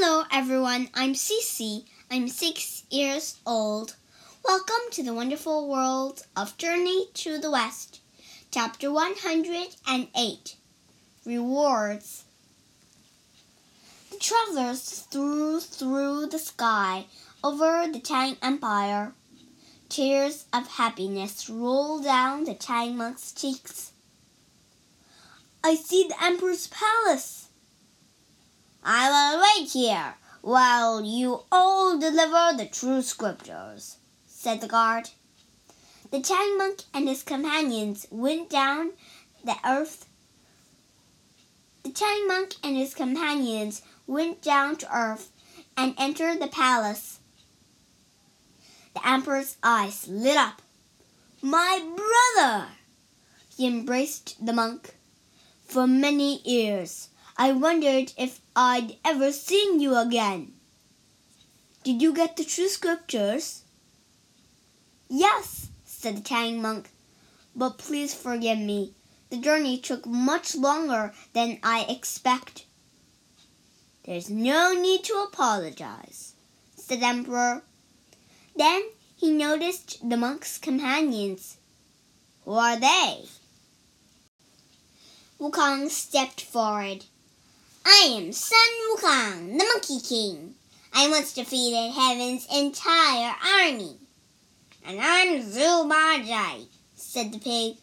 Hello, everyone. I'm Cece. I'm six years old. Welcome to the wonderful world of Journey to the West, Chapter 108 Rewards. The travelers flew through the sky over the Tang Empire. Tears of happiness rolled down the Tang monk's cheeks. I see the Emperor's palace. I will wait here while you all deliver the true scriptures, said the guard. The Tang monk and his companions went down the earth. The Tang monk and his companions went down to earth and entered the palace. The emperor's eyes lit up. My brother! He embraced the monk. For many years, I wondered if I'd ever see you again. Did you get the true scriptures? Yes, said the Tang monk, but please forgive me. The journey took much longer than I expect. There's no need to apologize, said the Emperor. Then he noticed the monk's companions. Who are they? Wukong stepped forward. I am Sun Wukong, the Monkey King. I once defeated Heaven's entire army. And I'm Zhu Bajie, said the pig.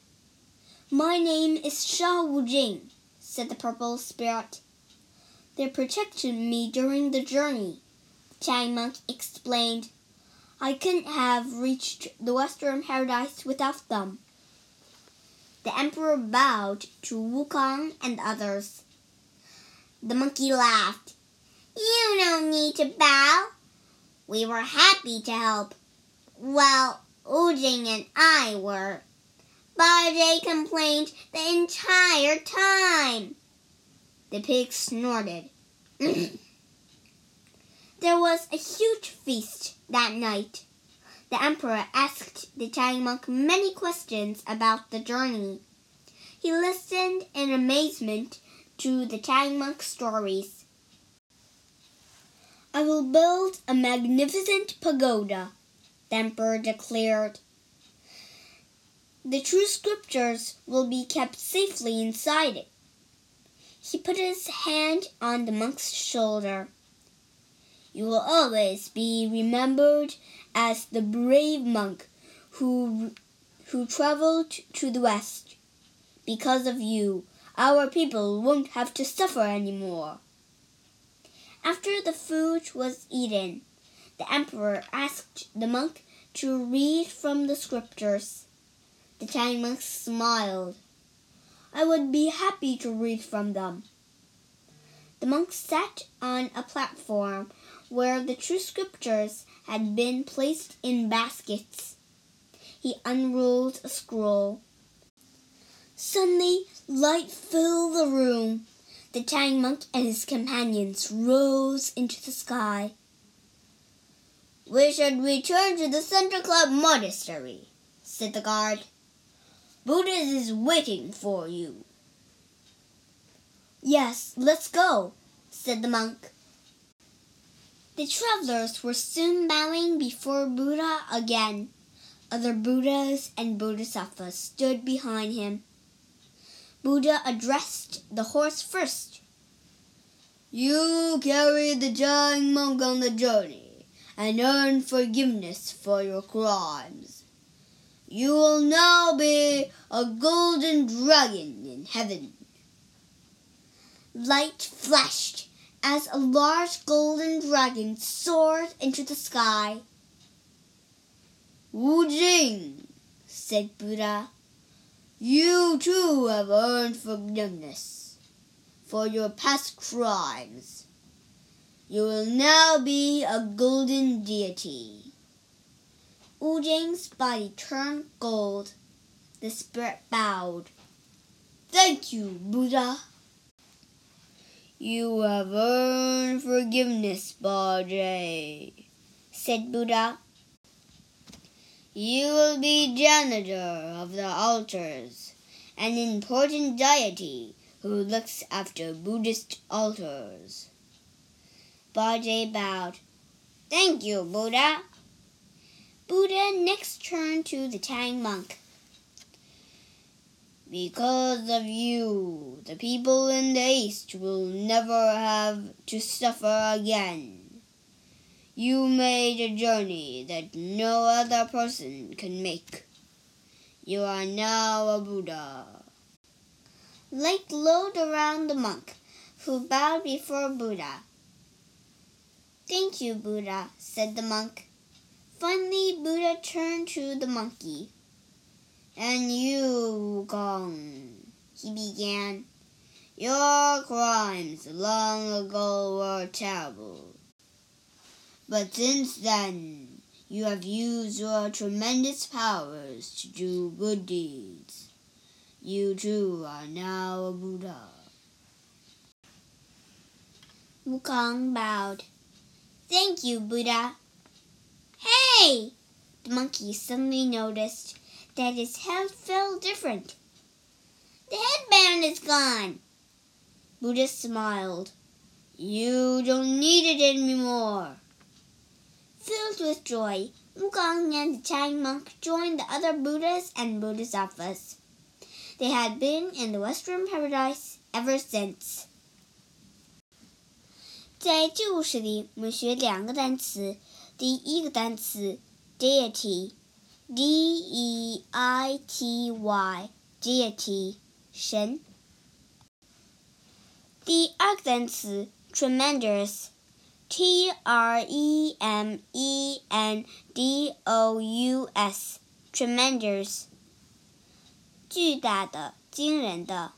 My name is Sha Wujing, said the purple spirit. They protected me during the journey, Tang Monk explained. I couldn't have reached the Western Paradise without them. The emperor bowed to Wukong and others. The monkey laughed. You don't need to bow. We were happy to help. Well, Wujing and I were. Bajie complained the entire time. The pig snorted. there was a huge feast that night. The emperor asked the Tang monk many questions about the journey. He listened in amazement to the Tang monk's stories. I will build a magnificent pagoda, the emperor declared. The true scriptures will be kept safely inside it. He put his hand on the monk's shoulder. You will always be remembered as the brave monk who, who traveled to the west. Because of you, our people won't have to suffer anymore. After the food was eaten, the emperor asked the monk to read from the scriptures. The Tang monk smiled. I would be happy to read from them. The monk sat on a platform where the true scriptures had been placed in baskets. He unrolled a scroll. Suddenly, light filled the room. The Tang monk and his companions rose into the sky. We should return to the Thunderclap Monastery, said the guard. Buddha is waiting for you. Yes, let's go, said the monk. The travelers were soon bowing before Buddha again. Other Buddhas and Bodhisattvas stood behind him. Buddha addressed the horse first. You carried the Tang monk on the journey and earned forgiveness for your crimes. You will now be a golden dragon in heaven. Light flashed as a large golden dragon soared into the sky. Wu Jing, said Buddha, you too have earned forgiveness for your past crimes. You will now be a golden deity. Wu Jing's body turned gold. The spirit bowed. Thank you, Buddha. You have earned forgiveness, Bajie, said Buddha. You will be janitor of the altars, an important deity who looks after Buddhist altars. Bajie bowed. Thank you, Buddha. Buddha next turned to the Tang monk. Because of you, the people in the East will never have to suffer again. You made a journey that no other person can make. You are now a Buddha. Light glowed around the monk, who bowed before Buddha. Thank you, Buddha, said the monk. Finally, Buddha turned to the monkey. And you, Gong, he began. Your crimes long ago were terrible. But since then, you have used your tremendous powers to do good deeds. You too are now a Buddha. Wukong bowed. Thank you, Buddha. Hey! The monkey suddenly noticed that his head felt different. The headband is gone. Buddha smiled. You don't need it anymore jumped with joy. Wukong and the Tang monk joined the other Buddhas and Buddhist Bodhisattvas. They had been in the Western paradise ever since. 在这个故事里，我们学两个单词。第一个单词 deity，d e i t y，deity，神。第二个单词 tremendous。T R E M E N D O U S tremendous 巨大的、惊人的。